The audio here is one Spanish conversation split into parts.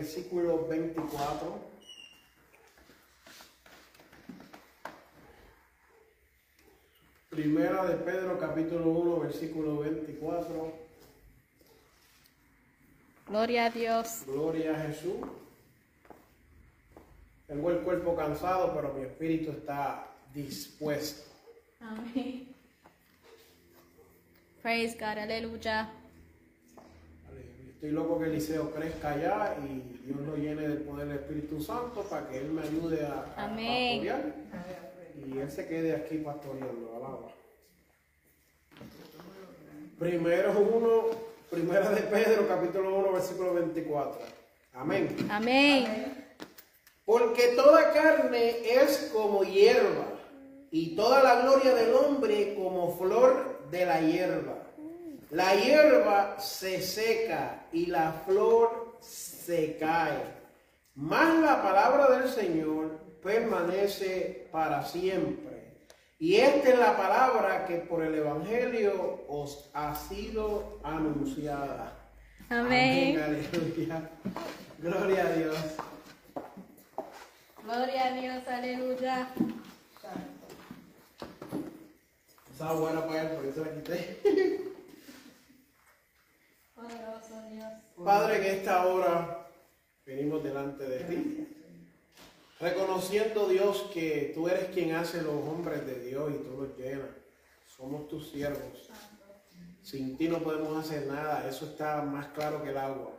versículo 24. Primera de Pedro, capítulo 1, versículo 24. Gloria a Dios. Gloria a Jesús. Tengo el cuerpo cansado, pero mi espíritu está dispuesto. Amén. Praise God, aleluya. Estoy loco que Eliseo crezca allá y Dios lo llene del poder del Espíritu Santo para que Él me ayude a, a Amén. pastorear. Y Él se quede aquí pastoreando. Alaba. Primero uno, primera de Pedro, capítulo 1, versículo 24. Amén. Amén. Porque toda carne es como hierba, y toda la gloria del hombre como flor de la hierba. La hierba se seca y la flor se cae, mas la palabra del Señor permanece para siempre. Y esta es la palabra que por el Evangelio os ha sido anunciada. Amén. Aleluya. Gloria a Dios. Gloria a Dios, aleluya. Estaba buena para él, por eso la quité. Padre, en esta hora venimos delante de ti, reconociendo Dios que tú eres quien hace los hombres de Dios y tú los llenas. Somos tus siervos. Sin ti no podemos hacer nada, eso está más claro que el agua.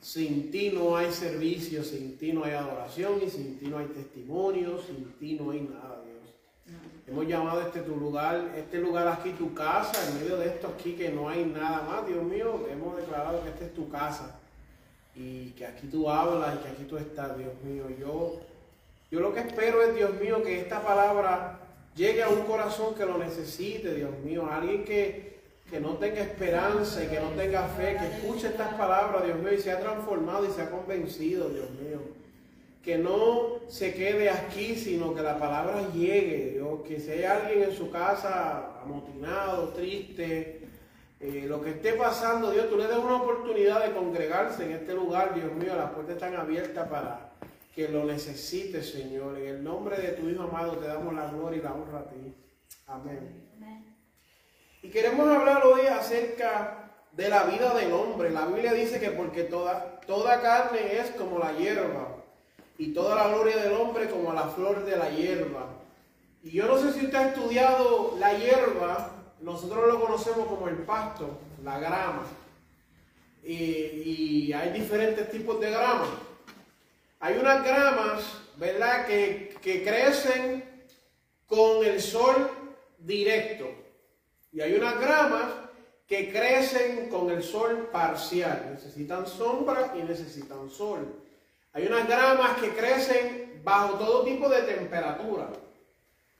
Sin ti no hay servicio, sin ti no hay adoración y sin ti no hay testimonio, sin ti no hay nada, Dios. Hemos llamado este tu lugar, este lugar aquí tu casa, en medio de esto aquí que no hay nada más, Dios mío, hemos declarado que esta es tu casa y que aquí tú hablas y que aquí tú estás, Dios mío. Yo, yo lo que espero es, Dios mío, que esta palabra llegue a un corazón que lo necesite, Dios mío, a alguien que, que no tenga esperanza y que no tenga fe, que escuche estas palabras, Dios mío, y se ha transformado y se ha convencido, Dios mío que no se quede aquí, sino que la palabra llegue, Dios, que si hay alguien en su casa amotinado, triste, eh, lo que esté pasando, Dios, tú le des una oportunidad de congregarse en este lugar, Dios mío, las puertas están abiertas para que lo necesite, Señor. En el nombre de tu Hijo amado te damos la gloria y la honra a ti. Amén. Y queremos hablar hoy acerca de la vida del hombre. La Biblia dice que porque toda, toda carne es como la hierba y toda la gloria del hombre como la flor de la hierba. Y yo no sé si usted ha estudiado la hierba, nosotros lo conocemos como el pasto, la grama. Y, y hay diferentes tipos de grama. Hay unas gramas, ¿verdad?, que, que crecen con el sol directo. Y hay unas gramas que crecen con el sol parcial. Necesitan sombra y necesitan sol. Hay unas gramas que crecen bajo todo tipo de temperatura.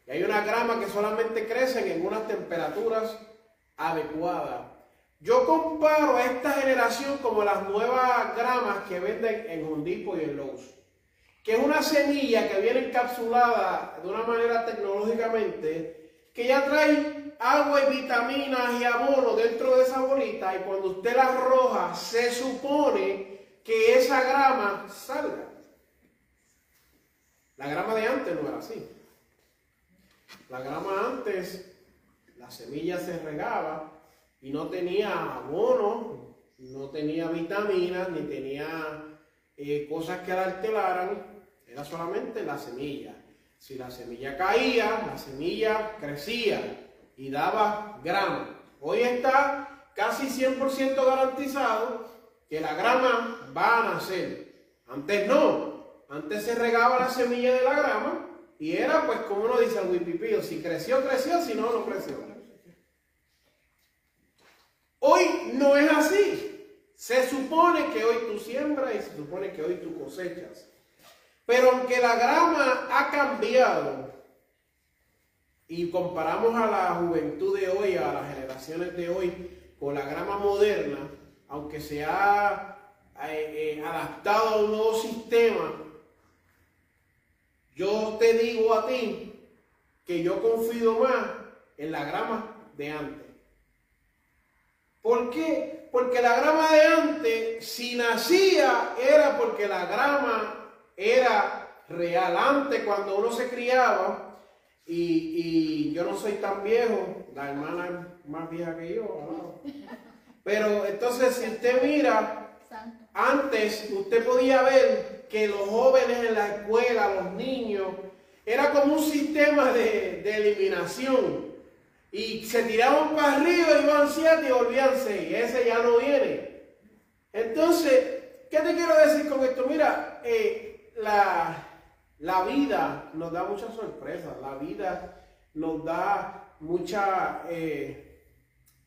Y hay unas gramas que solamente crecen en unas temperaturas adecuadas. Yo comparo a esta generación como las nuevas gramas que venden en Hondipo y en Lowe's. Que es una semilla que viene encapsulada de una manera tecnológicamente que ya trae agua y vitaminas y abono dentro de esa bolita y cuando usted la arroja se supone que esa grama salga. La grama de antes no era así. La grama antes, la semilla se regaba y no tenía abono, no tenía vitaminas ni tenía eh, cosas que la alteraran, era solamente la semilla. Si la semilla caía, la semilla crecía y daba grama. Hoy está casi 100% garantizado que la grama va a nacer. Antes no, antes se regaba la semilla de la grama y era pues como uno dice al wipipío, si creció, creció, si no, no creció. Hoy no es así. Se supone que hoy tú siembras y se supone que hoy tú cosechas. Pero aunque la grama ha cambiado y comparamos a la juventud de hoy, a las generaciones de hoy, con la grama moderna, aunque se ha eh, eh, adaptado a un nuevo sistema, yo te digo a ti que yo confío más en la grama de antes. ¿Por qué? Porque la grama de antes, si nacía, era porque la grama era real. Antes, cuando uno se criaba, y, yo no soy tan viejo, la hermana es más vieja que yo, pero entonces si usted mira, antes usted podía ver que los jóvenes en la escuela, los niños, era como un sistema de, de eliminación. Y se tiraban para arriba, iban siete y volvían seis. Ese ya no viene. Entonces, ¿qué te quiero decir con esto? Mira, eh, la, la vida nos da muchas sorpresas. La vida nos da mucha eh,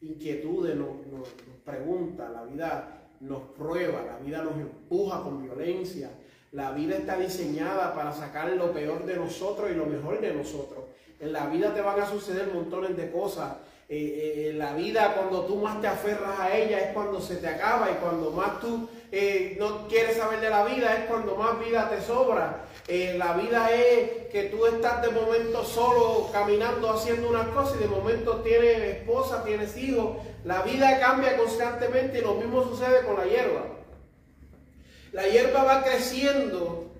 inquietudes, nos, nos pregunta. La vida nos prueba. La vida nos empuja con violencia. La vida está diseñada para sacar lo peor de nosotros y lo mejor de nosotros. En la vida te van a suceder montones de cosas. Eh, eh, la vida cuando tú más te aferras a ella es cuando se te acaba y cuando más tú eh, no quieres saber de la vida es cuando más vida te sobra. la vida es que tú estás de momento solo caminando haciendo unas cosas y de momento tienes esposa, tienes hijos. La vida cambia constantemente y lo mismo sucede con la hierba. La hierba va creciendo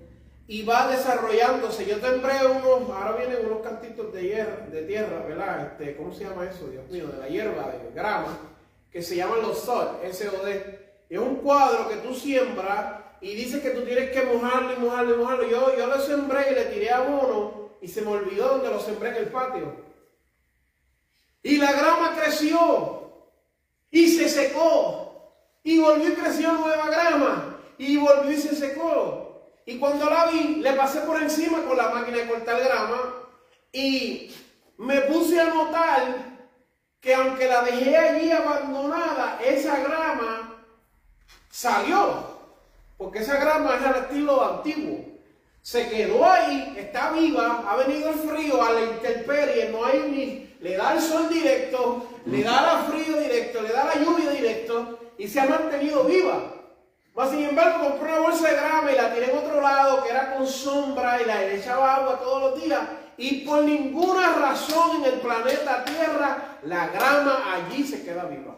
y va desarrollándose. Yo sembré unos, ahora vienen unos cantitos de, hierba, de tierra, ¿verdad? Este, ¿Cómo se llama eso? Dios mío, de la hierba, de grama, que se llaman los SOD, S-O-D. Es un cuadro que tú siembras y dice que tú tienes que mojarlo y mojarlo y mojarlo. Yo, yo lo sembré y le tiré abono y se me olvidó donde lo sembré en el patio. Y la grama creció y se secó y volvió y creció nueva grama y volvió y se secó. Y cuando la vi, le pasé por encima con la máquina de cortar grama y me puse a notar que aunque la dejé allí abandonada, esa grama salió. Porque esa grama es al estilo antiguo. Se quedó ahí, está viva, ha venido el frío, a la intemperie, no hay ni, le da el sol directo, le da el frío directo, le da la lluvia directo y se ha mantenido viva. Mas sin embargo, compré una bolsa de grama y la tiré en otro lado que era con sombra y la echaba agua todos los días. Y por ninguna razón en el planeta Tierra la grama allí se queda viva.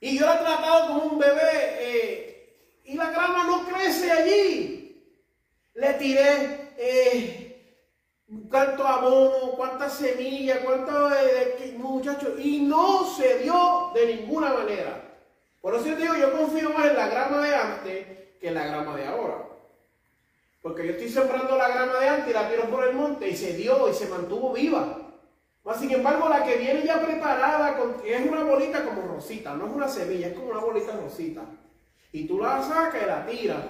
Y yo la he tratado como un bebé eh, y la grama no crece allí. Le tiré eh, cuánto abono, cuántas semillas, cuántos eh, muchachos y no se dio de ninguna manera. Por eso yo digo, yo confío más en la grama de antes que en la grama de ahora. Porque yo estoy sembrando la grama de antes y la tiro por el monte y se dio y se mantuvo viva. Mas, sin embargo, la que viene ya preparada es una bolita como rosita, no es una semilla, es como una bolita rosita. Y tú la sacas y la tiras.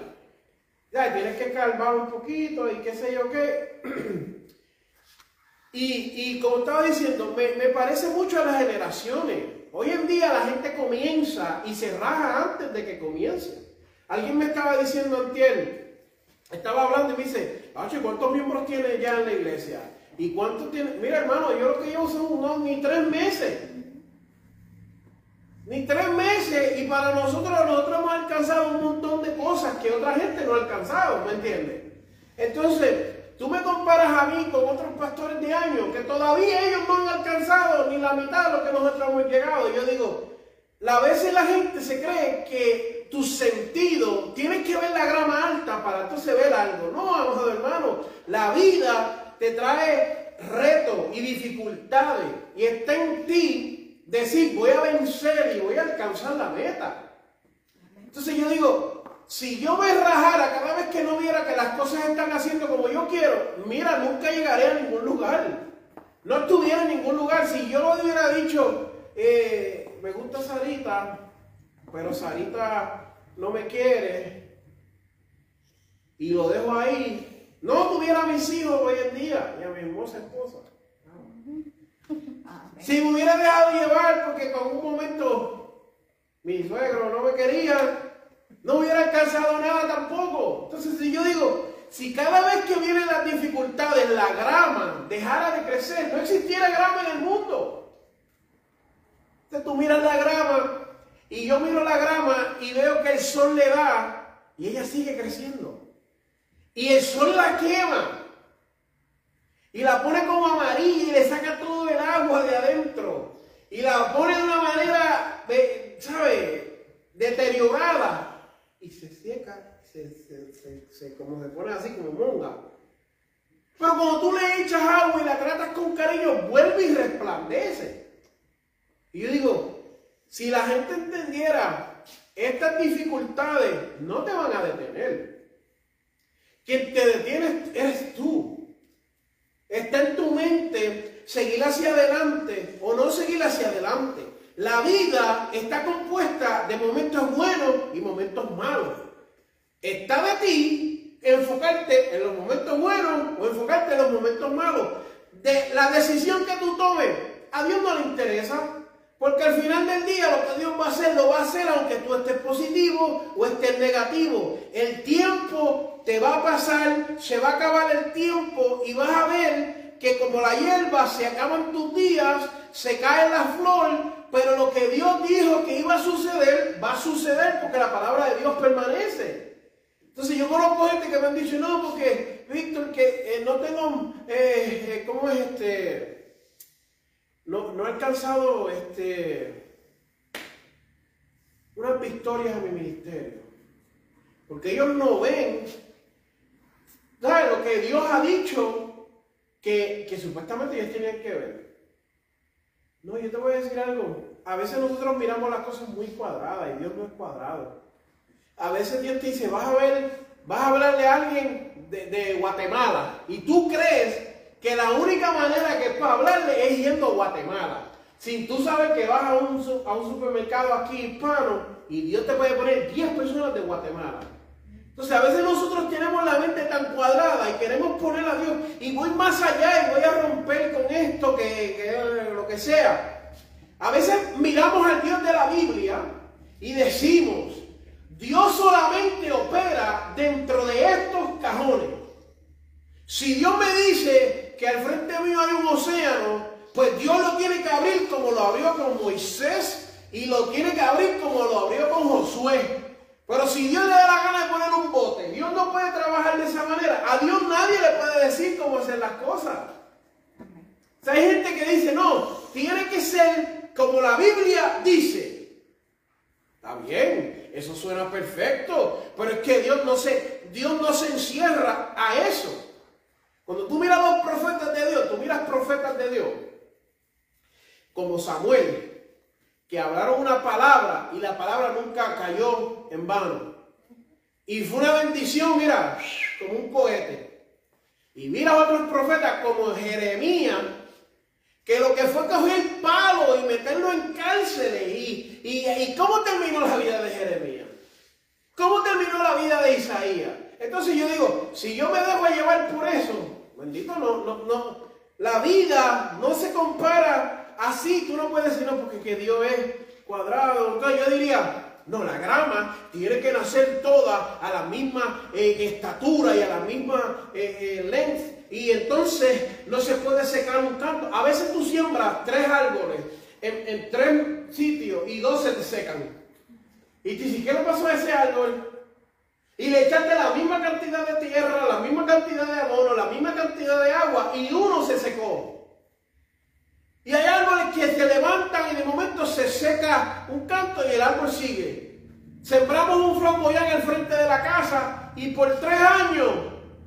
Ya, tienes que calmar un poquito y qué sé yo qué. y, como estaba diciendo, me, me parece mucho a las generaciones. Hoy en día la gente comienza y se raja antes de que comience. Alguien me estaba diciendo antier, estaba hablando y me dice, ¿cuántos miembros tiene ya en la iglesia? ¿Y cuántos tiene? Mira hermano, yo lo que llevo son no, ni tres meses. Ni tres meses y para nosotros, nosotros hemos alcanzado un montón de cosas que otra gente no ha alcanzado, ¿me entiendes? Entonces, Tú me comparas a mí con otros pastores de años que todavía ellos no han alcanzado ni la mitad de lo que nosotros hemos llegado. Y yo digo, a veces la gente se cree que tu sentido, tienes que ver la grama alta para entonces ver algo. No, amado hermano, la vida te trae retos y dificultades y está en ti decir, voy a vencer y voy a alcanzar la meta. Entonces yo digo, si yo me rajara cada vez que no viera que las cosas están haciendo como yo quiero, mira, nunca llegaré a ningún lugar. No estuviera en ningún lugar. Si yo lo hubiera dicho, eh, me gusta Sarita, pero Sarita no me quiere, y lo dejo ahí, no tuviera mis hijos hoy en día y a mi hermosa esposa. Si me hubiera dejado llevar porque con un momento mi suegro no me quería, no hubiera alcanzado nada tampoco. Entonces, si yo digo, si cada vez que vienen las dificultades la grama dejara de crecer, no existiera grama en el mundo. Entonces tú miras la grama y yo miro la grama y veo que el sol le da y ella sigue creciendo. Y el sol la quema. Y la pone como amarilla y le saca todo el agua de adentro. Y la pone de una manera, ¿sabe? Deteriorada. Y se seca, se, como se pone así como monga. Pero cuando tú le echas agua y la tratas con cariño, vuelve y resplandece. Y yo digo, si la gente entendiera estas dificultades, no te van a detener. Quien te detiene eres tú. Está en tu mente seguir hacia adelante o no seguir hacia adelante. La vida está compuesta de momentos buenos y momentos malos. Está de ti enfocarte en los momentos buenos o enfocarte en los momentos malos. De la decisión que tú tomes, a Dios no le interesa. Porque al final del día lo que Dios va a hacer, lo va a hacer aunque tú estés positivo o estés negativo. El tiempo te va a pasar, se va a acabar el tiempo y vas a ver que como la hierba se acaban tus días, se cae la flor, pero lo que Dios dijo que iba a suceder, va a suceder porque la palabra de Dios permanece. Entonces yo conozco gente que me han dicho, no, porque Víctor, que eh, no tengo, eh, eh, ¿cómo es este? no, no he alcanzado este, unas victorias en mi ministerio. Porque ellos no ven lo que Dios ha dicho que, que supuestamente ellos tenían que ver. No, yo te voy a decir algo. A veces nosotros miramos las cosas muy cuadradas y Dios no es cuadrado. A veces Dios te dice, vas a ver, vas a hablarle a alguien de, Guatemala y tú crees que la única manera que es para hablarle es yendo a Guatemala. Si tú sabes que vas a a un supermercado aquí hispano y Dios te puede poner 10 personas de Guatemala. Entonces a veces nosotros tenemos la mente tan cuadrada y queremos poner a Dios y voy más allá y voy a romper con esto que, que lo que sea. A veces miramos al Dios de la Biblia y decimos, Dios solamente opera dentro de estos cajones. Si Dios me dice que al frente mío hay un océano, pues Dios lo tiene que abrir como lo abrió con Moisés y lo tiene que abrir como lo abrió con Josué. Pero si Dios le da la gana de poner un bote, Dios no puede trabajar de esa manera. A Dios nadie le puede decir cómo hacer las cosas. O sea, hay gente que dice, no, tiene que ser como la Biblia dice. Está bien, eso suena perfecto, pero es que Dios no se, Dios no se encierra a eso. Cuando tú miras a los profetas de Dios, tú miras profetas de Dios, como Samuel, que hablaron una palabra y la palabra nunca cayó en vano. Y fue una bendición, mira, como un cohete. Y mira a otros profetas como Jeremías, que lo que fue coger el palo y meterlo en cárceles. Y, y, cómo terminó la vida de Jeremías? ¿Cómo terminó la vida de Isaías? Entonces yo digo, si yo me dejo llevar por eso, Bendito, no, no, no. La vida no se compara así. Tú no puedes decir, no, porque que Dios es cuadrado. Yo diría, no, la grama tiene que nacer toda a la misma eh, estatura y a la misma eh, eh, length. Y entonces no se puede secar un canto. A veces tú siembras tres árboles en, tres sitios y dos se te secan. Y tú dices, ¿qué pasó a ese árbol? y le echaste la misma cantidad de tierra, la misma cantidad de abono, la misma cantidad de agua y uno se secó. Y hay árboles que se levantan y de momento se seca un canto y el árbol sigue. Sembramos un flamboyán en el frente de la casa y por tres años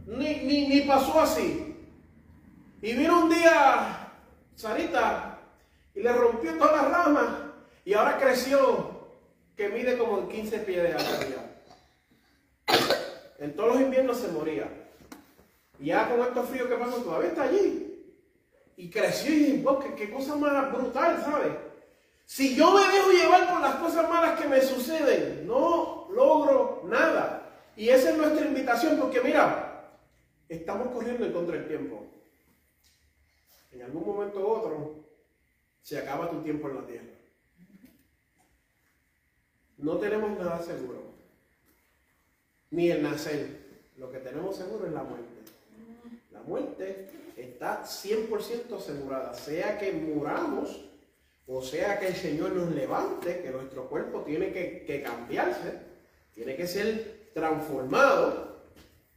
ni, ni pasó así. Y vino un día, Sarita, y le rompió todas las ramas y ahora creció que mide como 15 pies de alto ya. En todos los inviernos se moría. Y ya con estos fríos que pasó todavía está allí. Y creció y dije, wow, qué, qué cosa más brutal, ¿sabes? Si yo me dejo llevar por las cosas malas que me suceden, no logro nada. Y esa es nuestra invitación, porque mira, estamos corriendo en contra del tiempo. En algún momento u otro se acaba tu tiempo en la tierra. No tenemos nada seguro, ni el nacer. Lo que tenemos seguro es la muerte. Muerte está 100% asegurada, sea que muramos o sea que el Señor nos levante, que nuestro cuerpo tiene que, que cambiarse, tiene que ser transformado.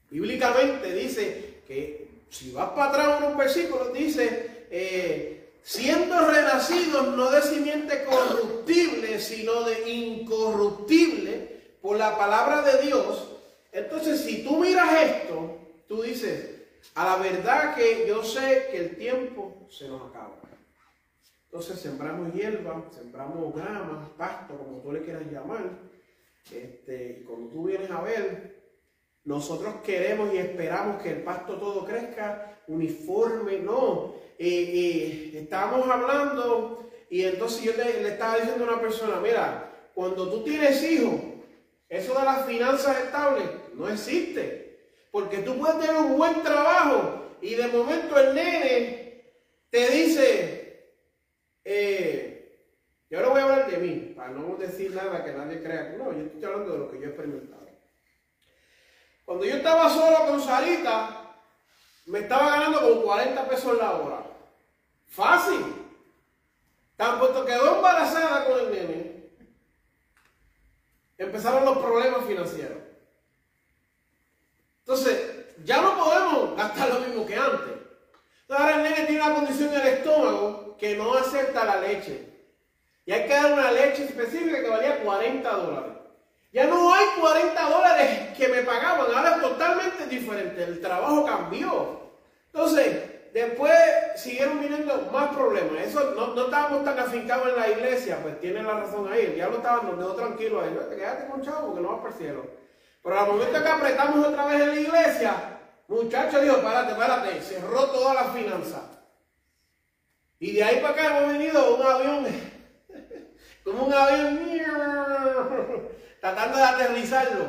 Bíblicamente dice que si vas para atrás unos versículos, dice, eh, siendo renacidos no de simiente corruptible, sino de incorruptible, por la palabra de Dios. Entonces, si tú miras esto, tú dices, a la verdad que yo sé que el tiempo se nos acaba. Entonces sembramos hierba, sembramos grama, pasto, como tú le quieras llamar. Este, y cuando tú vienes a ver, nosotros queremos y esperamos que el pasto todo crezca uniforme, no. Eh, eh, estábamos hablando y entonces yo le, le, estaba diciendo a una persona, mira, cuando tú tienes hijos, eso de las finanzas estables no existe. Porque tú puedes tener un buen trabajo y de momento el nene te dice, eh, yo ahora voy a hablar de mí, para no decir nada que nadie crea no, yo estoy hablando de lo que yo he experimentado. Cuando yo estaba solo con Sarita, me estaba ganando con 40 pesos la hora. Fácil. Tan puesto quedó embarazada con el nene, empezaron los problemas financieros. Entonces, ya no podemos gastar lo mismo que antes. Entonces, ahora el nene tiene una condición en el estómago que no acepta la leche. Y hay que dar una leche específica que valía 40 dólares. Ya no hay 40 dólares que me pagaban, ahora es totalmente diferente. El trabajo cambió. Entonces, después siguieron viniendo más problemas. Eso no, no estábamos tan afincados en la iglesia, pues tienen la razón ahí. El diablo estaba, nos dejó tranquilo ahí. No, te quedaste con chavo porque no vas para el cielo. Pero al momento que apretamos otra vez en la iglesia, muchacho dijo, párate, párate, cerró todas las finanzas. Y de ahí para acá hemos venido un avión, como un avión, tratando de aterrizarlo.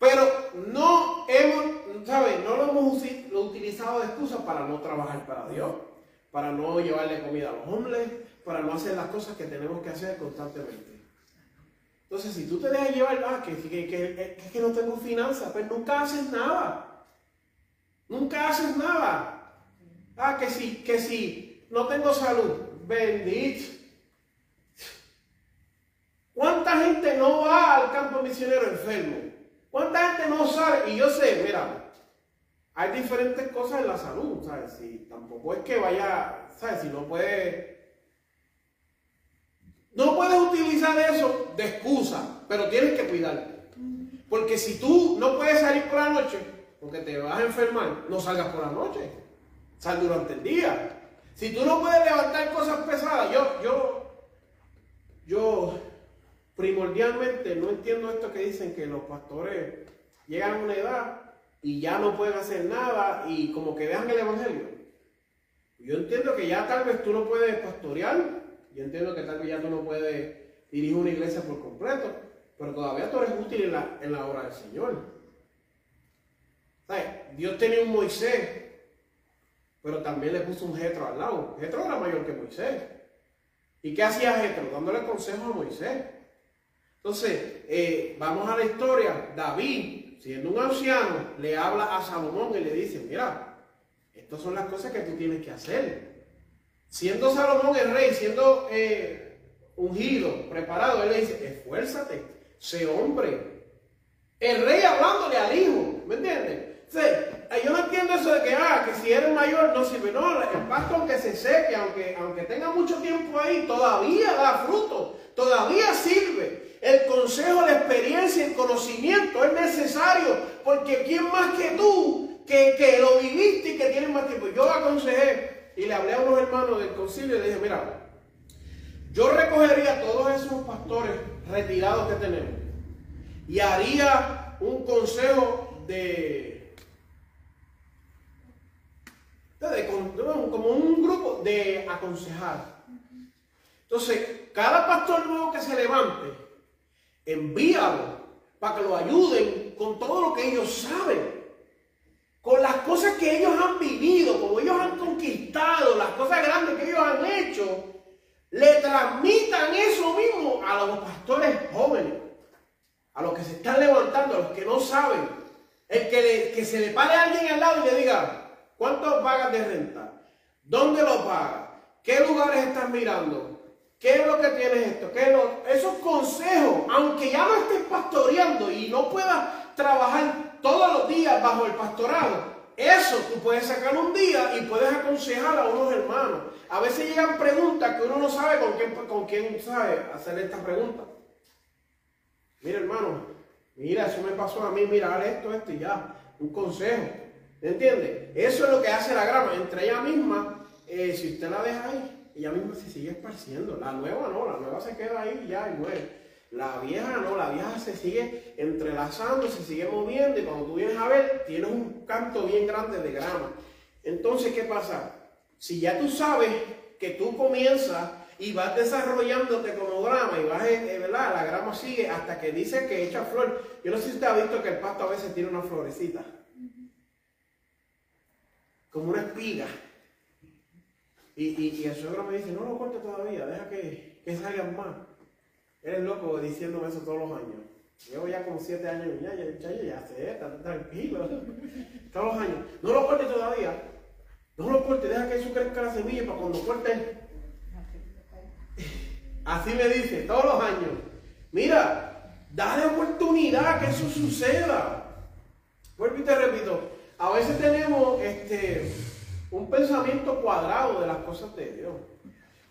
Pero no hemos, ¿sabes? No lo hemos utilizado de excusa para no trabajar para Dios, para no llevarle comida a los hombres, para no hacer las cosas que tenemos que hacer constantemente. Entonces, si tú te dejas llevar, ah, que, que, que, que, no tengo finanzas, pues nunca haces nada. Nunca haces nada. Ah, que si, que si no tengo salud, bendito. ¿Cuánta gente no va al campo misionero enfermo? ¿Cuánta gente no sabe? Y yo sé, mira, hay diferentes cosas en la salud, ¿sabes? Si tampoco es que vaya, ¿sabes? Si no puede no puedes utilizar eso de excusa, pero tienes que cuidarte. Porque si tú no puedes salir por la noche, porque te vas a enfermar, no salgas por la noche. Sal durante el día. Si tú no puedes levantar cosas pesadas, yo, yo, yo primordialmente no entiendo esto que dicen que los pastores llegan a una edad y ya no pueden hacer nada y como que dejan el evangelio. Yo entiendo que ya tal vez tú no puedes pastorear yo entiendo que tal vez ya tú no puedes dirigir una iglesia por completo, pero todavía tú eres útil en la, en la obra del Señor. ¿Sabes? Dios tenía un Moisés, pero también le puso un Jetro al lado. Jetro era mayor que Moisés. ¿Y qué hacía Jetro? Dándole consejo a Moisés. Entonces, eh, vamos a la historia. David, siendo un anciano, le habla a Salomón y le dice, mira, estas son las cosas que tú tienes que hacer. Siendo Salomón el rey, siendo eh, ungido, preparado, él le dice, esfuérzate, sé hombre. El rey hablándole al hijo, ¿me entiendes? yo no entiendo eso de que, ah, que si eres mayor no sirve. No, el pasto aunque se seque, aunque, aunque tenga mucho tiempo ahí, todavía da fruto, todavía sirve. El consejo, la experiencia, el conocimiento es necesario, porque ¿quién más que tú que, que lo viviste y que tienes más tiempo? Yo aconsejé y le hablé a unos hermanos del concilio y le dije, mira, yo recogería a todos esos pastores retirados que tenemos y haría un consejo de, de- como un grupo de aconsejar. Entonces, cada pastor nuevo que se levante, envíalo para que lo ayuden con todo lo que ellos saben, con las cosas que ellos han vivido, como ellos han conquistado, las cosas grandes que ellos han hecho, le transmitan eso mismo a los pastores jóvenes, a los que se están levantando, a los que no saben. El que, se le pare a alguien al lado y le diga, ¿cuánto pagas de renta? ¿Dónde lo pagas? ¿Qué lugares estás mirando? ¿Qué es lo que tienes esto? ¿Qué es Esos consejos, aunque ya no estés pastoreando y no puedas trabajar todos los días bajo el pastorado, eso tú puedes sacar un día y puedes aconsejar a unos hermanos. A veces llegan preguntas que uno no sabe con quién, con quién sabe hacer esta pregunta. Mira, hermano, mira, eso me pasó a mí, mira, esto, esto y ya. Un consejo. ¿Entiendes? Eso es lo que hace la grama. Entre ella misma, eh, si usted la deja ahí, ella misma se sigue esparciendo. La nueva no, la nueva se queda ahí ya y muere. La vieja no, la vieja se sigue entrelazando, se sigue moviendo y cuando tú vienes a ver, tienes un canto bien grande de grama. Entonces, ¿qué pasa? Si ya tú sabes que tú comienzas y vas desarrollándote como grama y vas, eh, ¿verdad? La grama sigue hasta que dice que echa flor. Yo no sé si usted ha visto que el pasto a veces tiene una florecita. Como una espiga. Y, y, y el suegro me dice, no lo corte todavía, deja que, que salgan más. Eres loco diciéndome eso todos los años. Llevo ya como siete años ya, ya, ya, ya sé, tranquilo. todos los años. No lo corte todavía. No lo corte, deja que eso crezca la semilla para cuando corte. Así me dice, todos los años. Mira, dale oportunidad que eso suceda. Vuelvo y te repito, a veces tenemos este, un pensamiento cuadrado de las cosas de Dios.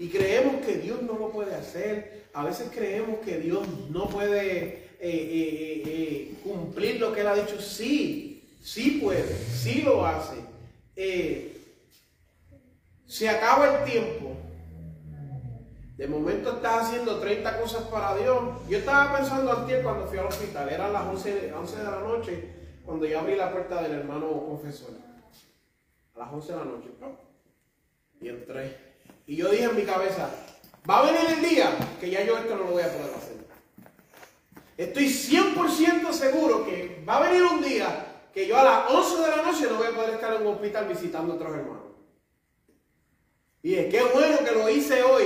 Y creemos que Dios no lo puede hacer. A veces creemos que Dios no puede eh, eh, eh, cumplir lo que Él ha dicho. Sí, sí puede, sí lo hace. Se acaba el tiempo. De momento estás haciendo 30 cosas para Dios. Yo estaba pensando antes cuando fui al hospital. Eran las 11, de- 11 de la noche cuando yo abrí la puerta del hermano confesor. A las 11 de la noche. Y entré. Y yo dije en mi cabeza, va a venir el día que ya yo esto no lo voy a poder hacer. Estoy 100% seguro que va a venir un día que yo a las 11 de la noche no voy a poder estar en un hospital visitando a otros hermanos. Y dije, qué bueno que lo hice hoy,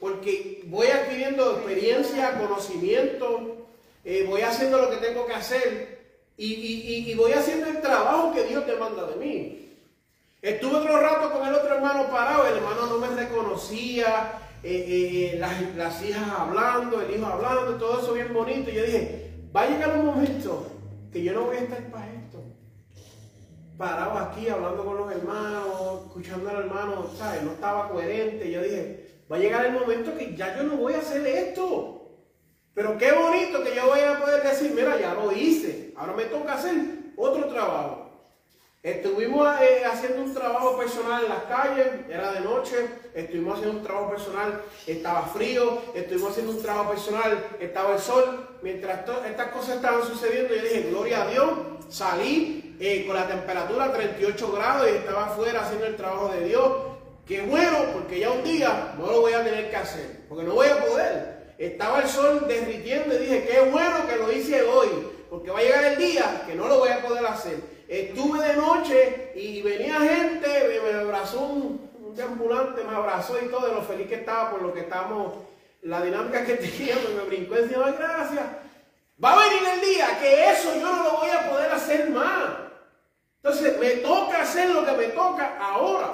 porque voy adquiriendo experiencia, conocimiento, eh, voy haciendo lo que tengo que hacer y, voy haciendo el trabajo que Dios demanda de mí. Estuve otro rato con el otro hermano parado, el hermano no me reconocía, eh, eh, eh, las, las hijas hablando, el hijo hablando, todo eso bien bonito. Y yo dije, va a llegar un momento que yo no voy a estar para esto. Parado aquí hablando con los hermanos, escuchando al hermano, ¿sabes? No estaba coherente. Yo dije, va a llegar el momento que ya yo no voy a hacer esto. Pero qué bonito que yo voy a poder decir, mira, ya lo hice. Ahora me toca hacer otro trabajo. Estuvimos eh, haciendo un trabajo personal en las calles, era de noche, estuvimos haciendo un trabajo personal, estaba frío, estuvimos haciendo un trabajo personal, estaba el sol. Mientras estas cosas estaban sucediendo, yo dije, gloria a Dios, salí eh, con la temperatura 38 grados y estaba afuera haciendo el trabajo de Dios. Qué bueno, porque ya un día no lo voy a tener que hacer, porque no voy a poder. Estaba el sol derritiendo y dije, qué bueno que lo hice hoy, porque va a llegar el día que no lo voy a poder hacer. Estuve de noche y venía gente, me, me abrazó un, un ambulante, me abrazó y todo, de lo feliz que estaba por lo que estábamos, la dinámica que teníamos, me brincó encima, "Ay, gracias. Va a venir el día que eso yo no lo voy a poder hacer más. Entonces me toca hacer lo que me toca ahora.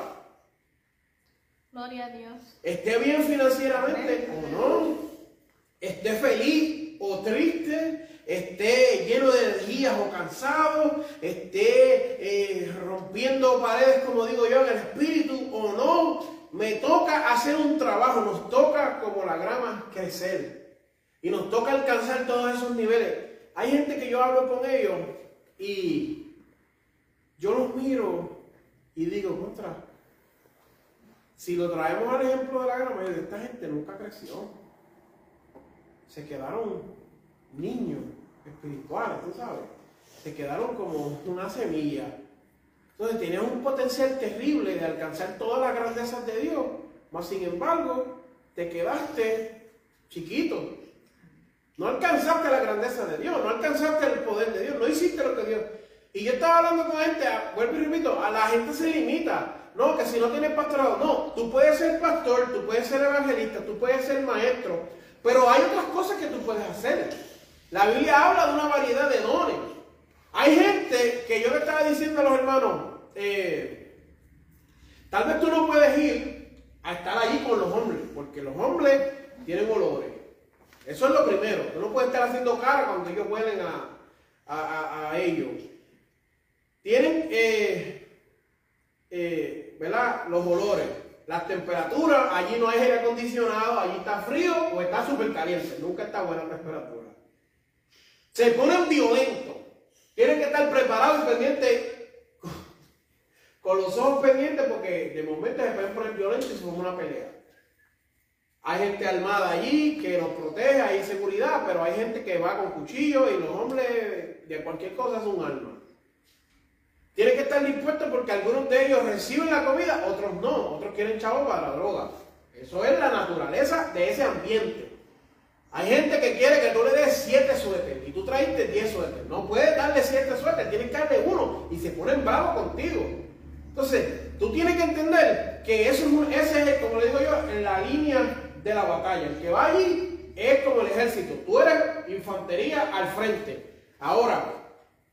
Gloria a Dios. esté bien financieramente o no, esté feliz o triste, esté lleno de energías o cansado, esté eh, rompiendo paredes, como digo yo, en el espíritu o no, me toca hacer un trabajo, nos toca como la grama crecer y nos toca alcanzar todos esos niveles. Hay gente que yo hablo con ellos y yo los miro y digo, contra, Si lo traemos al ejemplo de la mayoría, esta gente nunca creció. Se quedaron niños espirituales, tú sabes. Se quedaron como una semilla. Entonces tenían un potencial terrible de alcanzar todas las grandezas de Dios. Mas sin embargo, te quedaste chiquito. No alcanzaste la grandeza de Dios, no alcanzaste el poder de Dios, no hiciste lo que Dios. Y yo estaba hablando con gente, vuelvo y repito, a la gente se limita. No, que si no tienes pastorado, no, tú puedes ser pastor, tú puedes ser evangelista, tú puedes ser maestro, pero hay otras cosas que tú puedes hacer. La Biblia habla de una variedad de dones. Hay gente que yo le estaba diciendo a los hermanos, eh, tal vez tú no puedes ir a estar allí con los hombres, porque los hombres tienen olores. Eso es lo primero. Tú no puedes estar haciendo cara cuando ellos huelen a, ellos. Tienen, eh, eh, ¿verdad? Los olores. Las temperaturas, allí no hay aire acondicionado, allí está frío o está súper caliente. Nunca está buena la temperatura. Se ponen violentos. Tienen que estar preparados y pendientes, con los ojos pendientes, porque de momento se pueden poner violentos y se forma una pelea. Hay gente armada allí que los protege, hay seguridad, pero hay gente que va con cuchillo y los hombres de cualquier cosa son un arma. Tienen que estar dispuestos porque algunos de ellos reciben la comida, otros no, otros quieren chavo para la droga. Eso es la naturaleza de ese ambiente. Hay gente que quiere que tú le des siete suéteres y tú traiste diez suéteres. No puedes darle siete suéteres, tienes que darle uno y se ponen bravos contigo. Entonces, tú tienes que entender que eso es, ese es, como le digo yo, en la línea de la batalla. El que va allí es como el ejército. Tú eres infantería al frente. Ahora,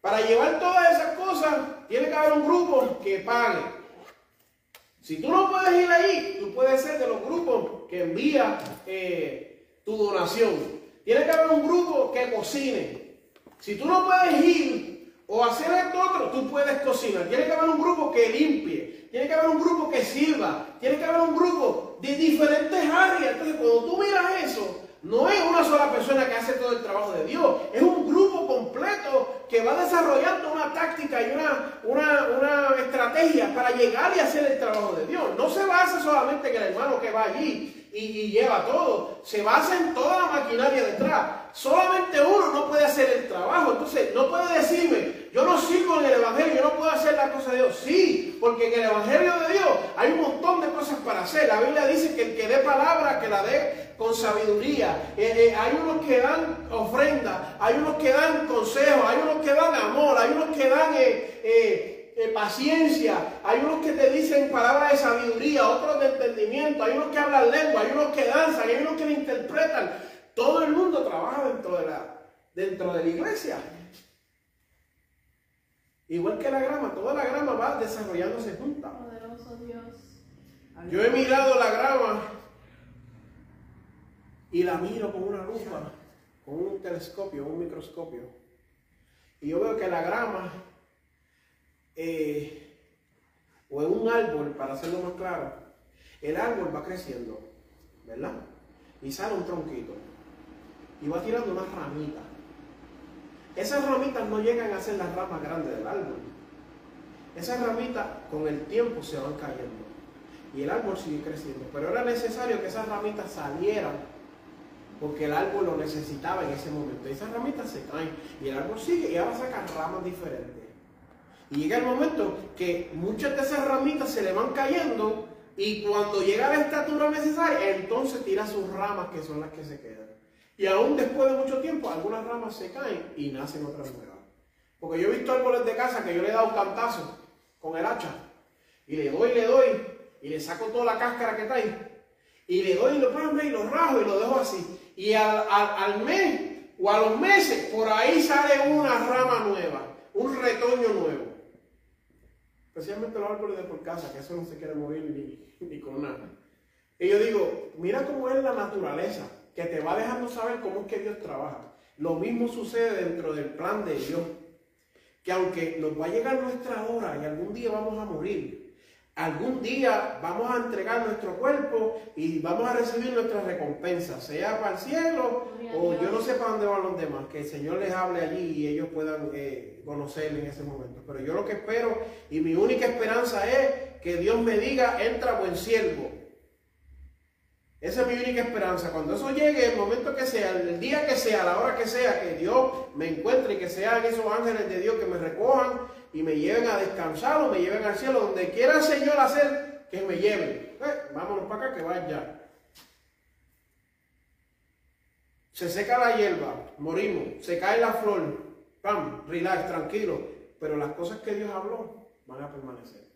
para llevar todas esas cosas, tiene que haber un grupo que pague. Si tú no puedes ir allí, tú puedes ser de los grupos que envía eh, tu donación. Tiene que haber un grupo que cocine. Si tú no puedes ir o hacer esto otro, tú puedes cocinar. Tiene que haber un grupo que limpie. Tiene que haber un grupo que sirva. Tiene que haber un grupo de diferentes áreas. Entonces, cuando tú miras eso, no es una sola persona que hace todo el trabajo de Dios, es un grupo completo que va desarrollando una táctica y una, una, estrategia para llegar y hacer el trabajo de Dios. No se basa solamente en el hermano que va allí y, lleva todo, se basa en toda la maquinaria detrás. Solamente uno no puede hacer el trabajo, entonces no puede decirme, yo no sirvo en el Evangelio, yo no puedo hacer la cosa de Dios. Sí, porque en el Evangelio de Dios hay un montón de cosas para hacer. La Biblia dice que el que dé palabra, que la dé con sabiduría. Eh, eh, hay unos que dan ofrenda, hay unos que dan consejos, hay unos que dan amor, hay unos que dan eh, paciencia, hay unos que te dicen palabras de sabiduría, otros de entendimiento, hay unos que hablan lengua, hay unos que danzan, hay unos que le interpretan. Todo el mundo trabaja dentro de la, dentro de la iglesia. Igual que la grama, toda la grama va desarrollándose junta. Poderoso Dios. Yo he mirado la grama y la miro con una lupa, con un telescopio, un microscopio. Y yo veo que la grama, eh, o en un árbol, para hacerlo más claro, el árbol va creciendo, ¿verdad? Y sale un tronquito. Y va tirando unas ramitas. Esas ramitas no llegan a ser las ramas grandes del árbol. Esas ramitas con el tiempo se van cayendo. Y el árbol sigue creciendo. Pero era necesario que esas ramitas salieran porque el árbol lo necesitaba en ese momento. Esas ramitas se caen y el árbol sigue y ahora saca ramas diferentes. Y llega el momento que muchas de esas ramitas se le van cayendo y cuando llega la estatura necesaria, entonces tira sus ramas que son las que se quedan. Y aún después de mucho tiempo, algunas ramas se caen y nacen otras nuevas. Porque yo he visto árboles de casa que yo le he dado cantazo con el hacha. Y le doy, le doy, y le saco toda la cáscara que trae. Y le doy y lo y lo rajo y lo dejo así. Y al, al, mes o a los meses, por ahí sale una rama nueva, un retoño nuevo. Especialmente los árboles de por casa, que eso no se quiere morir ni, ni con nada. Y yo digo, mira cómo es la naturaleza que te va dejando saber cómo es que Dios trabaja. Lo mismo sucede dentro del plan de Dios. Que aunque nos va a llegar nuestra hora y algún día vamos a morir, algún día vamos a entregar nuestro cuerpo y vamos a recibir nuestra recompensa, sea para el cielo o yo no sé para dónde van los demás, que el Señor les hable allí y ellos puedan eh, conocerle en ese momento. Pero yo lo que espero y mi única esperanza es que Dios me diga, entra buen siervo Esa es mi única esperanza. Cuando eso llegue, el momento que sea, el día que sea, la hora que sea, que Dios me encuentre y que sean esos ángeles de Dios que me recojan y me lleven a descansar o me lleven al cielo, donde quiera el Señor hacer, que me lleven. Eh, vámonos para acá, que vaya. Se seca la hierba, morimos, se cae la flor, pam, relax, tranquilo. Pero las cosas que Dios habló van a permanecer.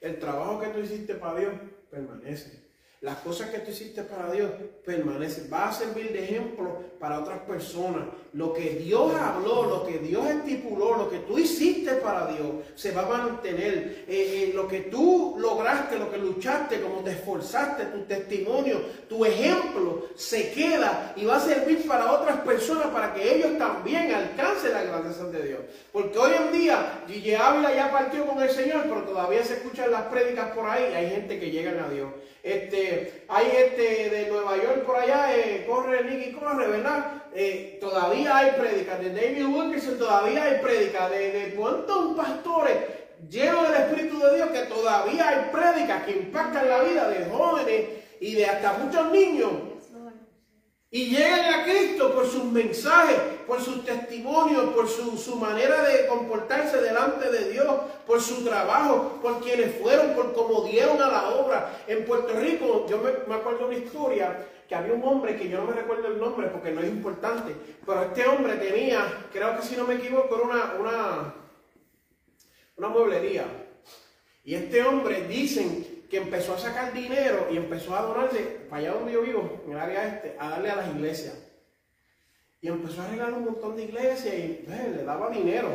El trabajo que tú hiciste para Dios permanece. Las cosas que tú hiciste para Dios permanecen. Va a servir de ejemplo para otras personas. Lo que Dios habló, lo que Dios estipuló, lo que tú hiciste para Dios, se va a mantener. Eh, eh, lo que tú lograste, lo que luchaste, como te esforzaste, tu testimonio, tu ejemplo, se queda y va a servir para otras personas para que ellos también alcancen la grandeza de Dios. Porque hoy en día, Gigi Ávila ya partió con el Señor, pero todavía se escuchan las prédicas por ahí. Hay gente que llega a Dios. Este, hay este de Nueva York por allá, eh, corre Nicky, corre, ¿verdad? Eh, todavía hay prédicas de David Wilkerson, todavía hay prédicas de, de cuántos pastores llenos del Espíritu de Dios que todavía hay prédicas que impactan la vida de jóvenes y de hasta muchos niños y llegan a Cristo por sus mensajes, por sus testimonios, por su, manera de comportarse delante de Dios, por su trabajo, por quienes fueron, por cómo dieron a la obra. En Puerto Rico, yo me, acuerdo una historia que había un hombre que yo no me recuerdo el nombre porque no es importante, pero este hombre tenía, creo que si no me equivoco, era una, una, una mueblería. Y este hombre dicen que empezó a sacar dinero y empezó a donarle, para allá donde yo vivo, en el área este, a darle a las iglesias. Y empezó a arreglar un montón de iglesias y le daba dinero.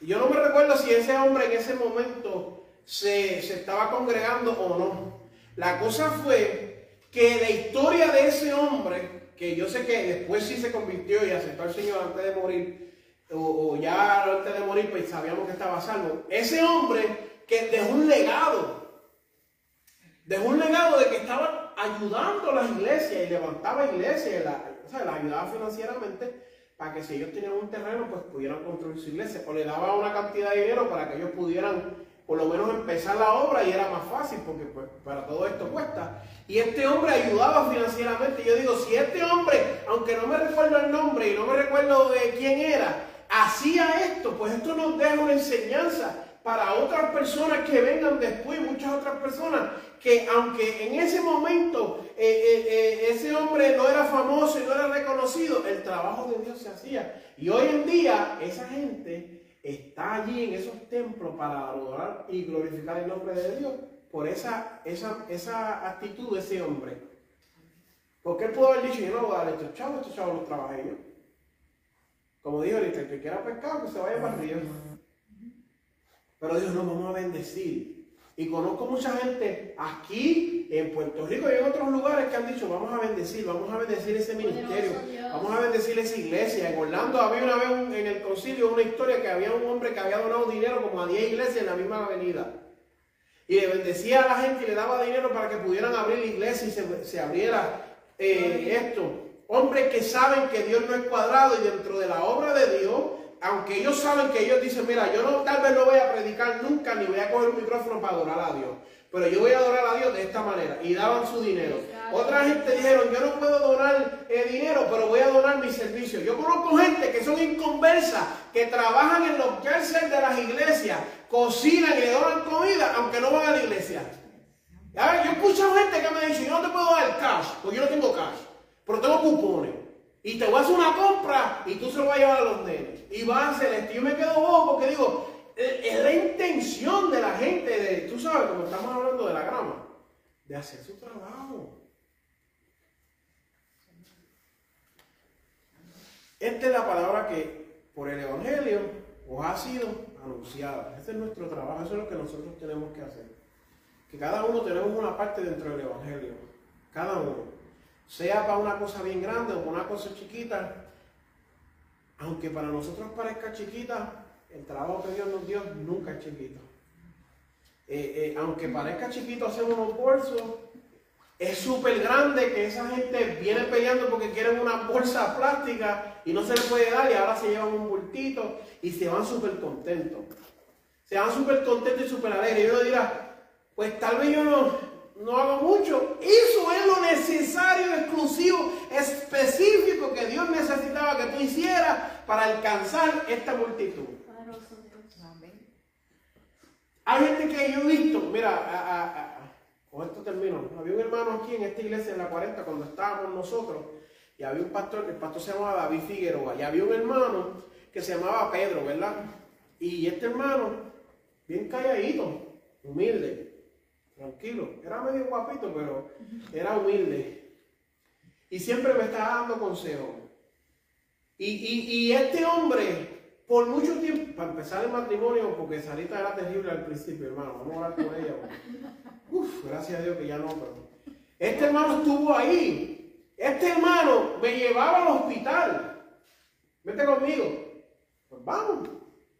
Y yo no me recuerdo si ese hombre en ese momento se, se estaba congregando o no. La cosa fue que la historia de ese hombre, que yo sé que después sí se convirtió y aceptó al Señor antes de morir, o, o ya antes de morir, pues sabíamos que estaba salvo. Ese hombre que dejó un legado Dejó un legado de que estaba ayudando a las iglesias y levantaba iglesias, la, o sea, la ayudaba financieramente para que si ellos tenían un terreno, pues pudieran construir su iglesia. O le daba una cantidad de dinero para que ellos pudieran por lo menos empezar la obra y era más fácil porque pues, para todo esto cuesta. Y este hombre ayudaba financieramente. Yo digo, si este hombre, aunque no me recuerdo el nombre y no me recuerdo de quién era, hacía esto, pues esto nos deja una enseñanza para otras personas que vengan después, muchas otras personas, que aunque en ese momento eh, eh, eh, ese hombre no era famoso y no era reconocido, el trabajo de Dios se hacía. Y hoy en día esa gente está allí en esos templos para adorar y glorificar el nombre de Dios por esa, esa, esa actitud de ese hombre. Porque él pudo haber dicho, yo no voy a dar estos chavos, estos chavos los trabajé yo. Como dijo ahorita, el que quiera pescar, que se vaya para el río. Pero Dios nos vamos a bendecir. Y conozco mucha gente aquí en Puerto Rico y en otros lugares que han dicho, vamos a bendecir, vamos a bendecir ese ministerio, vamos a bendecir esa iglesia. En Orlando había una vez en el concilio una historia que había un hombre que había donado dinero como a 10 iglesias en la misma avenida. Y le bendecía a la gente y le daba dinero para que pudieran abrir la iglesia y se, se abriera eh, esto. Hombres que saben que Dios no es cuadrado y dentro de la obra de Dios aunque ellos saben que ellos dicen, mira, yo no, tal vez no voy a predicar nunca ni voy a coger un micrófono para adorar a Dios, pero yo voy a adorar a Dios de esta manera. Y daban su dinero. Otra gente dijeron, yo no puedo donar eh, dinero, pero voy a donar mi servicio. Yo conozco gente que son inconversas, que trabajan en los cárceles de las iglesias, cocinan y donan comida, aunque no van a la iglesia. yo he escuchado gente que me dice, yo no te puedo dar cash, porque yo no tengo cash, pero tengo cupones. Y te voy a hacer una compra y tú se lo vas a llevar a los nenes. Y va a hacer esto. Yo me quedo bobo porque digo, es la intención de la gente de, tú sabes, como estamos hablando de la grama, de hacer su trabajo. Esta es la palabra que por el Evangelio os ha sido anunciada. Este es nuestro trabajo, eso es lo que nosotros tenemos que hacer. Que cada uno tenemos una parte dentro del Evangelio. Cada uno sea para una cosa bien grande o para una cosa chiquita, aunque para nosotros parezca chiquita, el trabajo que Dios nos dio nunca es chiquito. Eh, eh, aunque parezca chiquito hacer unos bolsos, es súper grande que esa gente viene peleando porque quieren una bolsa plástica y no se le puede dar y ahora se llevan un bultito y se van súper contentos. Se van súper contentos y súper alegres. Y uno dirá, pues tal vez yo no, no hago mucho. Hizo él lo necesario, exclusivo, específico que Dios necesitaba que tú hicieras para alcanzar esta multitud. Hay gente que yo he visto, mira, con esto termino. Había un hermano aquí en esta iglesia en la 40 cuando estábamos nosotros y había un pastor, el pastor se llamaba David Figueroa y había un hermano que se llamaba Pedro, ¿verdad? Y este hermano, bien calladito, humilde, tranquilo, era medio guapito, pero era humilde. Y siempre me estaba dando consejos. Y, y- y este hombre, por mucho tiempo, para empezar el matrimonio, porque Sarita era terrible al principio, hermano, vamos a hablar con ella. Uf, gracias a Dios que ya no, pero. Este hermano estuvo ahí. Este hermano me llevaba al hospital. Vete conmigo. Pues vamos.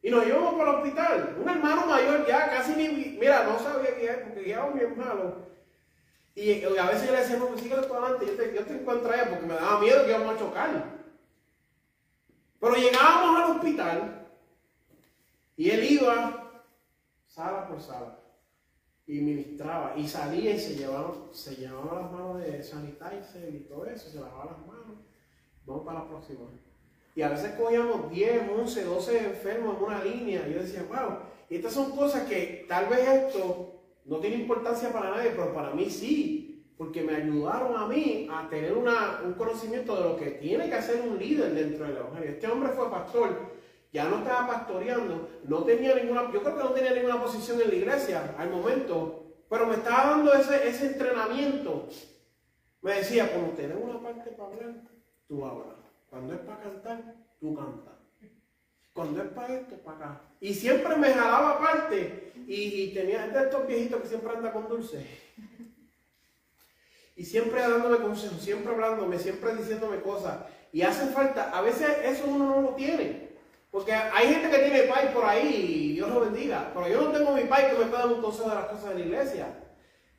Y nos llevamos para el hospital. Un hermano mayor ya, casi ni. Mira, no sabía era, porque guiaba mi hermano. Y a veces yo le decía, no, pues síguele para adelante, yo te, yo te encuentro allá porque me daba miedo que íbamos a chocar. Pero llegábamos al hospital y él iba sala por sala y ministraba y salía y se llevaba, se llevaba las manos de sanitizer y todo eso, se lavaba las manos. Vamos para la próxima. Y a veces cogíamos 10, 11, 12 enfermos en una línea. Y yo decía, wow, y estas son cosas que tal vez esto no tiene importancia para nadie, pero para mí sí. Porque me ayudaron a mí a tener una- un conocimiento de lo que tiene que hacer un líder dentro del Evangelio. Este hombre fue pastor, ya no estaba pastoreando, no tenía ninguna, yo creo que no tenía ninguna posición en la iglesia al momento, pero me estaba dando ese, ese entrenamiento. Me decía, cuando te den una parte para hablar, tú hablas. Cuando es para cantar, tú cantas. Cuando es para esto, para acá. Y siempre me jalaba aparte. Y, y tenía de estos viejitos que siempre anda con dulce. Y siempre dándome consejos, siempre hablándome, siempre diciéndome cosas. Y hace falta, a veces eso uno no lo tiene. Porque hay gente que tiene pai por ahí, y Dios lo bendiga. Pero yo no tengo mi pai que me pueda dar un consejo de las cosas de la iglesia.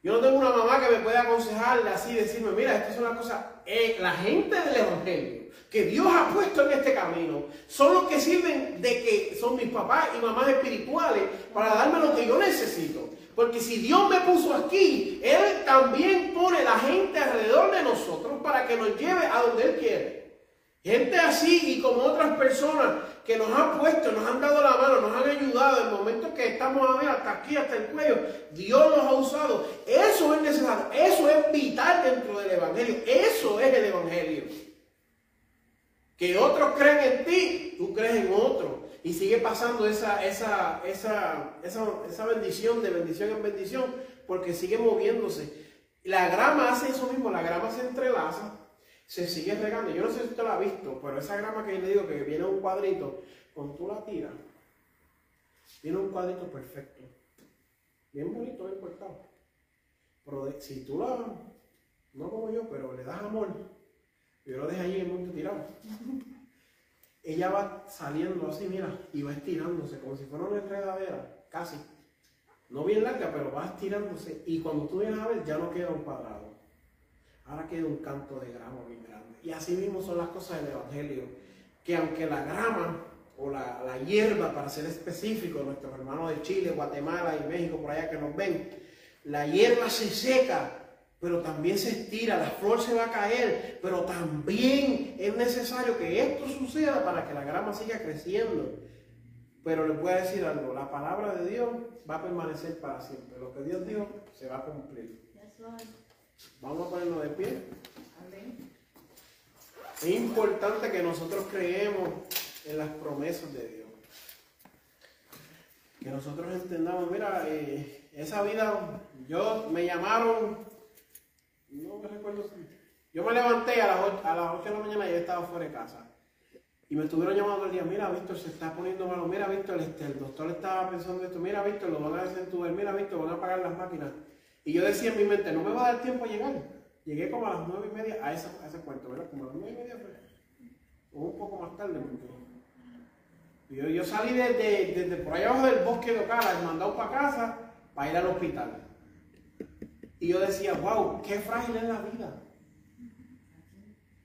Yo no tengo una mamá que me pueda aconsejarle así, decirme, mira, estas son las cosas. Eh, la gente del Evangelio que Dios ha puesto en este camino son los que sirven de que son mis papás y mamás espirituales para darme lo que yo necesito. Porque si Dios me puso aquí, Él también pone la gente alrededor de nosotros para que nos lleve a donde Él quiere. Gente así y como otras personas que nos han puesto, nos han dado la mano, nos han ayudado en momentos que estamos a ver hasta aquí, hasta el cuello. Dios nos ha usado. Eso es necesario. Eso es vital dentro del Evangelio. Eso es el Evangelio. Que otros creen en ti, tú crees en otro. Y sigue pasando esa, esa, esa, esa, bendición de bendición en bendición porque sigue moviéndose. La grama hace eso mismo, la grama se entrelaza se sigue regando. Yo no sé si usted lo ha visto, pero esa grama que yo le digo que viene un cuadrito, cuando tú la tiras, viene un cuadrito perfecto. Bien bonito, bien cortado. Pero si tú la, no como yo, pero le das amor, yo lo dejé allí en el monte tirado. Ella va saliendo así, mira, y va estirándose como si fuera una enredadera, casi. No bien larga, pero va estirándose. Y cuando tú vienes a ver, ya no queda un cuadrado. Ahora queda un canto de grama bien grande. Y así mismo son las cosas del Evangelio. Que aunque la grama o la, la hierba, para ser específico, nuestros hermanos de Chile, Guatemala y México por allá que nos ven, la hierba se seca, pero también se estira, la flor se va a caer, pero también es necesario que esto suceda para que la grama siga creciendo. Pero les voy a decir algo, la palabra de Dios va a permanecer para siempre. Lo que Dios dijo se va a cumplir. Vamos a ponernos de pie. Es importante que nosotros creemos en las promesas de Dios. Que nosotros entendamos, mira, eh, esa vida, yo me llamaron, no me recuerdo, yo me levanté a las 8, a las 8 de la mañana y estaba fuera de casa. Y me estuvieron llamando el día, mira Víctor, se está poniendo malo, mira Víctor, este, el doctor estaba pensando esto, mira Víctor, lo van a desentubar, mira Víctor, van a apagar las máquinas. Y yo decía en mi mente, no me va a dar tiempo a llegar. Llegué como a las nueve y media a, esa, a ese puerto, ¿verdad? Como a las nueve y media fue. O un poco más tarde, porque yo, yo salí desde, desde por allá abajo del bosque de Ocala, mandado para casa, para ir al hospital. Y yo decía, wow, qué frágil es la vida.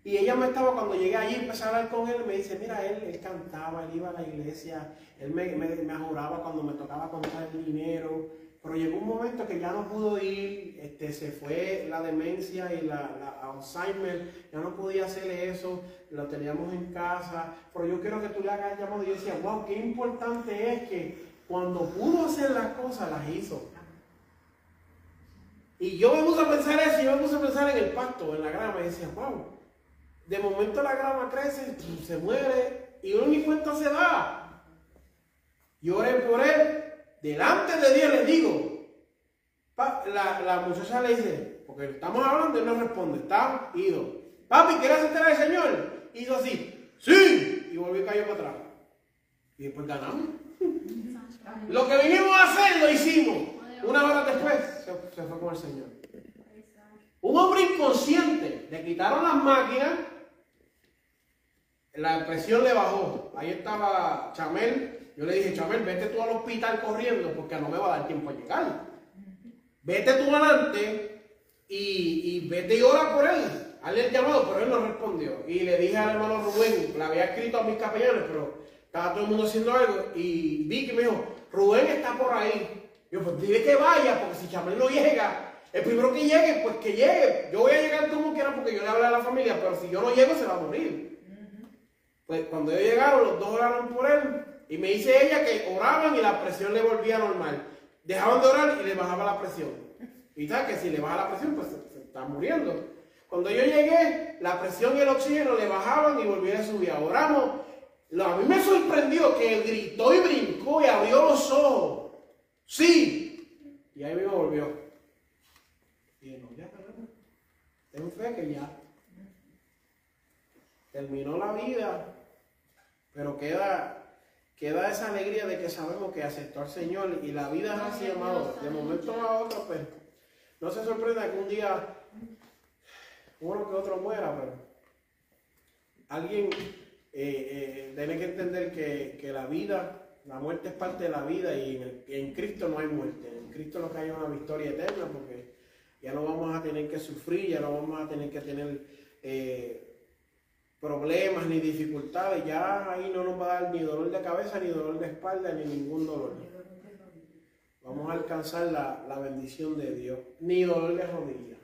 Y ella me estaba, cuando llegué allí, empecé a hablar con él, me dice, mira, él, él cantaba, él iba a la iglesia, él me, me, me ajuraba cuando me tocaba contar el dinero, Pero llegó un momento que ya no pudo ir, este, se fue la demencia y la, la Alzheimer, ya no podía hacerle eso, lo teníamos en casa. Pero yo quiero que tú le hagas llamado y yo decía, wow, qué importante es que cuando pudo hacer las cosas, las hizo. Y yo me puse a pensar eso, y yo me puse a pensar en el pasto, en la grama, y decía, wow, de momento la grama crece, se muere, y uno ni cuenta se da. Lloré por él, delante de Dios le digo, la, muchacha le dice, porque estamos hablando, él no responde, está ido. Papi, ¿quieres aceptar al Señor? Hizo así, sí, y volvió y cayó para atrás. Y después ganamos. Lo que vinimos a hacer lo hicimos. Una hora después se, fue con el Señor. Un hombre inconsciente, le quitaron las máquinas, la presión le bajó. Ahí estaba Chamel. Yo le dije, Chamel, vete tú al hospital corriendo porque no me va a dar tiempo a llegar. Vete tú adelante y, vete y ora por él. Hazle el llamado, pero él no respondió. Y le dije al hermano Rubén, le había escrito a mis capellanes, pero estaba todo el mundo haciendo algo. Y vi que me dijo, Rubén está por ahí. Yo, pues dile que vaya, porque si Chamel no llega, el primero que llegue, pues que llegue. Yo voy a llegar como quiera porque yo le hablé a la familia, pero si yo no llego, se va a morir. Pues cuando ellos llegaron, los dos oraron por él. Y me dice ella que oraban y la presión le volvía normal. Dejaban de orar y le bajaba la presión. Y sabes que si le baja la presión, pues se, está muriendo. Cuando yo llegué, la presión y el oxígeno le bajaban y volvían a subir. Oramos. A mí me sorprendió que él gritó y brincó y abrió los ojos. Sí. Y ahí mismo volvió. Y no, ya, Ten fe que ya. Terminó la vida. Pero queda, queda esa alegría de que sabemos que aceptó al Señor. Y la vida es así, amado. De momento a otro, pues. No se sorprenda que un día uno que otro muera, pero alguien eh, eh, tiene que entender que, que la vida la muerte es parte de la vida y en, Cristo no hay muerte. En Cristo lo que hay es una victoria eterna porque ya no vamos a tener que sufrir, ya no vamos a tener que tener eh, problemas ni dificultades. Ya ahí no nos va a dar ni dolor de cabeza, ni dolor de espalda, ni ningún dolor. Vamos a alcanzar la, la bendición de Dios. Ni dolor de rodillas.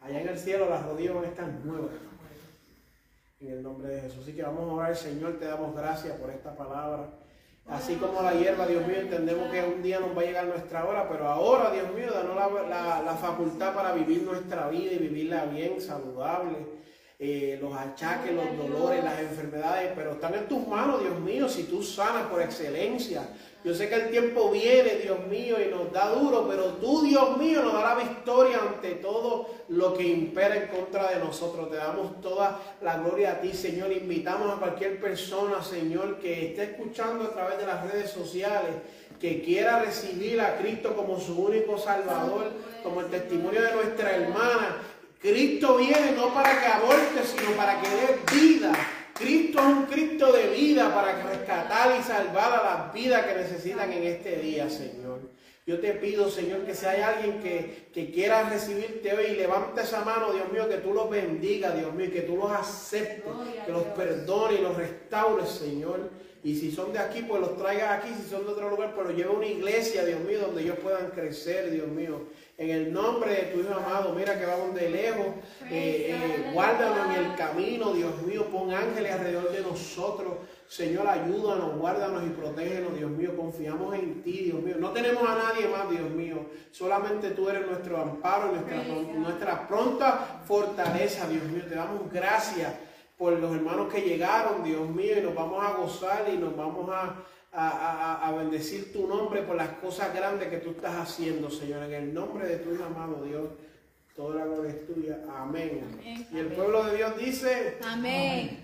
Allá en el cielo las rodillas van a estar nuevas en el nombre de Jesús. Así que vamos a orar, Señor, te damos gracias por esta palabra. Así como la hierba, Dios mío, entendemos que un día nos va a llegar nuestra hora, pero ahora, Dios mío, danos la, la, facultad para vivir nuestra vida y vivirla bien, saludable. Eh, los achaques, los dolores, las enfermedades, pero están en tus manos, Dios mío, si tú sanas por excelencia. Yo sé que el tiempo viene, Dios mío, y nos da duro, pero tú, Dios mío, nos da la victoria ante todo lo que impera en contra de nosotros. Te damos toda la gloria a ti, Señor. Invitamos a cualquier persona, Señor, que esté escuchando a través de las redes sociales, que quiera recibir a Cristo como su único Salvador, como el testimonio de nuestra hermana. Cristo viene no para que aborte, sino para que dé vida Cristo es un Cristo de vida para rescatar y salvar a las vidas que necesitan en este día, Señor. Yo te pido, Señor, que si hay alguien que, que quiera recibirte hoy, levante esa mano, Dios mío, que tú los bendiga, Dios mío, que tú los aceptes, que los perdone y los restaures, Señor. Y si son de aquí, pues los traigas aquí, si son de otro lugar, pues los lleve a una iglesia, Dios mío, donde ellos puedan crecer, Dios mío. En el nombre de tu Hijo amado, mira que vamos de lejos. Eh, eh, guárdanos en el camino, Dios mío. Pon ángeles alrededor de nosotros. Señor, ayúdanos, guárdanos y protégenos, Dios mío. Confiamos en ti, Dios mío. No tenemos a nadie más, Dios mío. Solamente tú eres nuestro amparo, nuestra, nuestra pronta fortaleza, Dios mío. Te damos gracias por los hermanos que llegaron, Dios mío, y nos vamos a gozar y nos vamos a a, bendecir tu nombre por las cosas grandes que tú estás haciendo, Señor. En el nombre de tu Hijo amado Dios, toda la gloria es tuya. Amén. Y el pueblo de Dios dice, Amén.